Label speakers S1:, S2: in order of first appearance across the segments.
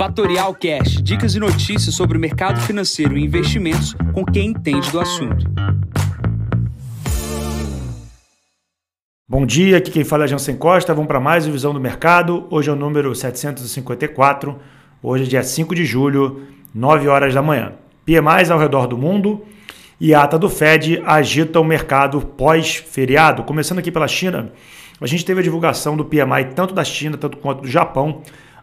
S1: Fatorial Cash, dicas e notícias sobre o mercado financeiro e investimentos com quem entende do assunto.
S2: Bom dia, aqui quem fala é Jansen Costa. Vamos para mais uma Visão do Mercado. Hoje é o número 754. Hoje é dia 5 de julho, 9 horas da manhã. PMIs ao redor do mundo e a ata do Fed agita o mercado pós-feriado. Começando aqui pela China, a gente teve a divulgação do PMI tanto da China tanto quanto do Japão.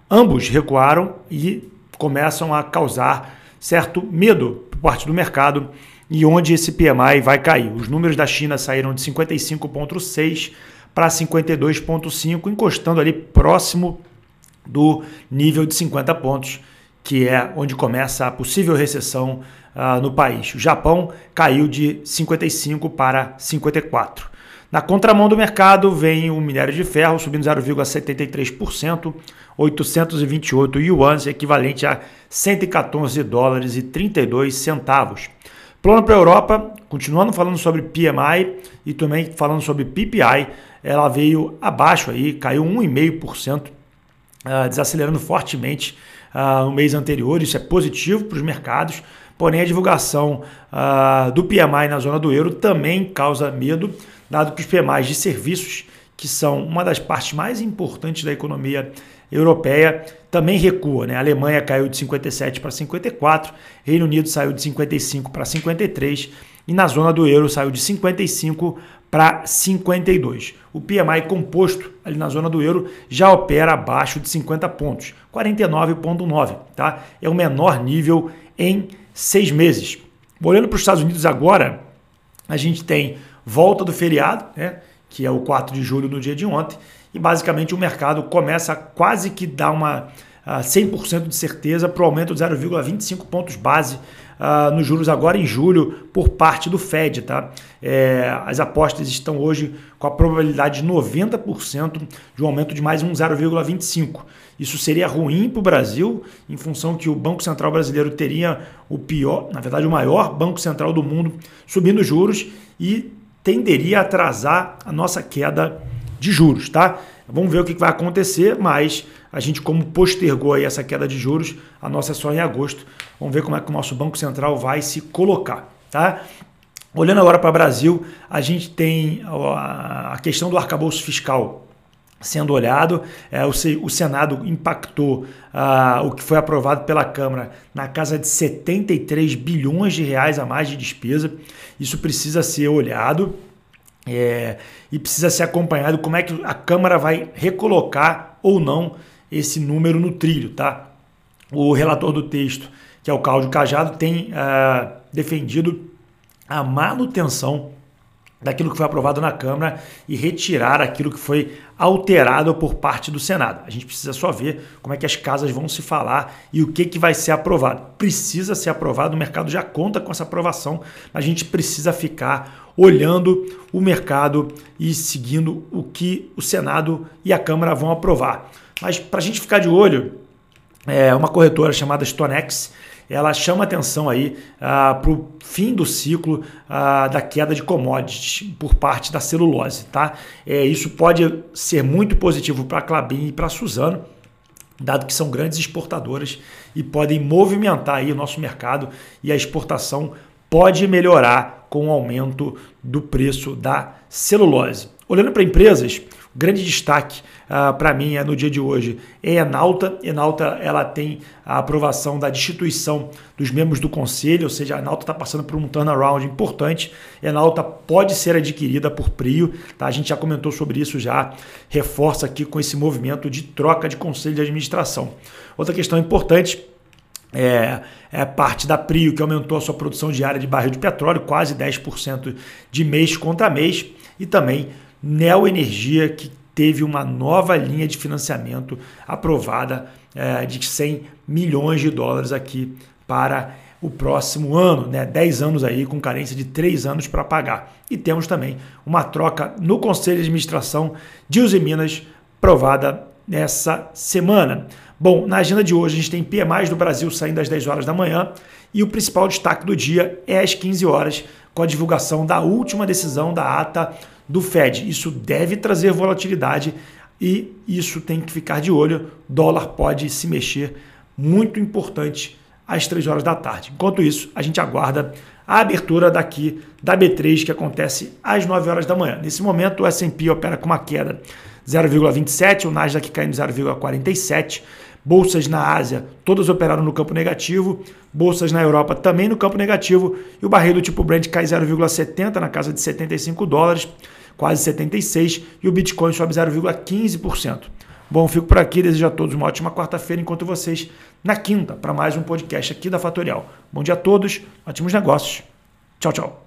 S2: Ambos recuaram e começam a causar certo medo por parte do mercado e onde esse PMI vai cair. Os números da China saíram de 55,6 para 52,5, encostando ali próximo do nível de 50 pontos, que é onde começa a possível recessão uh, no país. O Japão caiu de 55 para 54. Na contramão do mercado vem o minério de ferro subindo 0,73%, 828 yuans, equivalente a 114 dólares e 32 centavos. Plano para a Europa, continuando falando sobre PMI e também falando sobre PPI, ela veio abaixo aí, caiu 1,5%, uh, desacelerando fortemente uh, no mês anterior. Isso é positivo para os mercados, porém a divulgação uh, do PMI na zona do euro também causa medo, dado que os PMIs de serviços, que são uma das partes mais importantes da economia europeia também recua. Né? A Alemanha caiu de 57 para 54, Reino Unido saiu de 55 para 53 e na zona do euro saiu de 55 para 52. O PMI composto ali na zona do euro já opera abaixo de 50 pontos, 49,9, tá? É o menor nível em seis meses. Olhando para os Estados Unidos agora, a gente tem volta do feriado, né? que é o 4 de julho no dia de ontem, e basicamente o mercado começa a quase que dar uma uh, 100% de certeza para o aumento de 0,25 pontos base uh, nos juros agora em julho por parte do Fed. Tá? É, as apostas estão hoje com a probabilidade de 90% de um aumento de mais um 0,25. Isso seria ruim para o Brasil, em função que o Banco Central brasileiro teria o pior, na verdade, o maior banco central do mundo subindo juros e tenderia a atrasar a nossa queda de juros, tá? Vamos ver o que vai acontecer, mas a gente, como postergou aí essa queda de juros, a nossa é só em agosto. Vamos ver como é que o nosso Banco Central vai se colocar, tá? Olhando agora para o Brasil, a gente tem a questão do arcabouço fiscal sendo olhado. É, o, Senado impactou ah, o que foi aprovado pela Câmara na casa de 73 bilhões de reais a mais de despesa. Isso precisa ser olhado. É, e precisa ser acompanhado como é que a Câmara vai recolocar ou não esse número no trilho, tá? O relator do texto, que é o Cláudio Cajado, tem uh, defendido a manutenção daquilo que foi aprovado na Câmara e retirar aquilo que foi alterado por parte do Senado. A gente precisa só ver como é que as casas vão se falar e o que, que vai ser aprovado. Precisa ser aprovado, o mercado já conta com essa aprovação, a gente precisa ficar olhando o mercado e seguindo o que o Senado e a Câmara vão aprovar. Mas para a gente ficar de olho, é uma corretora chamada Stonex ela chama atenção aí ah, para o fim do ciclo ah, da queda de commodities por parte da celulose. Tá? É, isso pode ser muito positivo para a Clabin e para a Suzano, dado que são grandes exportadoras e podem movimentar aí o nosso mercado e a exportação pode melhorar com o aumento do preço da celulose. Olhando para empresas, grande destaque uh, para mim é no dia de hoje é Enalta. Enalta ela tem a aprovação da destituição dos membros do conselho, ou seja, a Enalta está passando por um turnaround importante. Enalta pode ser adquirida por Prio, tá? a gente já comentou sobre isso já, reforça aqui com esse movimento de troca de conselho de administração. Outra questão importante é, é parte da Prio, que aumentou a sua produção diária de barril de petróleo, quase 10% de mês contra mês, e também Neo Energia, que teve uma nova linha de financiamento aprovada é, de 100 milhões de dólares aqui para o próximo ano, né? 10 anos aí com carência de 3 anos para pagar. E temos também uma troca no Conselho de Administração de Uzi Minas provada nessa semana. Bom, na agenda de hoje a gente tem PMI do Brasil saindo às 10 horas da manhã e o principal destaque do dia é às 15 horas com a divulgação da última decisão da ata do Fed. Isso deve trazer volatilidade e isso tem que ficar de olho. Dólar pode se mexer muito importante às 3 horas da tarde. Enquanto isso, a gente aguarda a abertura daqui da B3, que acontece às 9 horas da manhã. Nesse momento, o S&P opera com uma queda 0,27, o Nasdaq caindo 0,47, bolsas na Ásia todas operaram no campo negativo, bolsas na Europa também no campo negativo, e o barril do tipo Brent cai 0,70 na casa de 75 dólares, quase 76, e o Bitcoin sobe 0,15%. Bom, fico por aqui, desejo a todos uma ótima quarta-feira, enquanto vocês na quinta para mais um podcast aqui da Fatorial. Bom dia a todos, ótimos negócios. Tchau, tchau.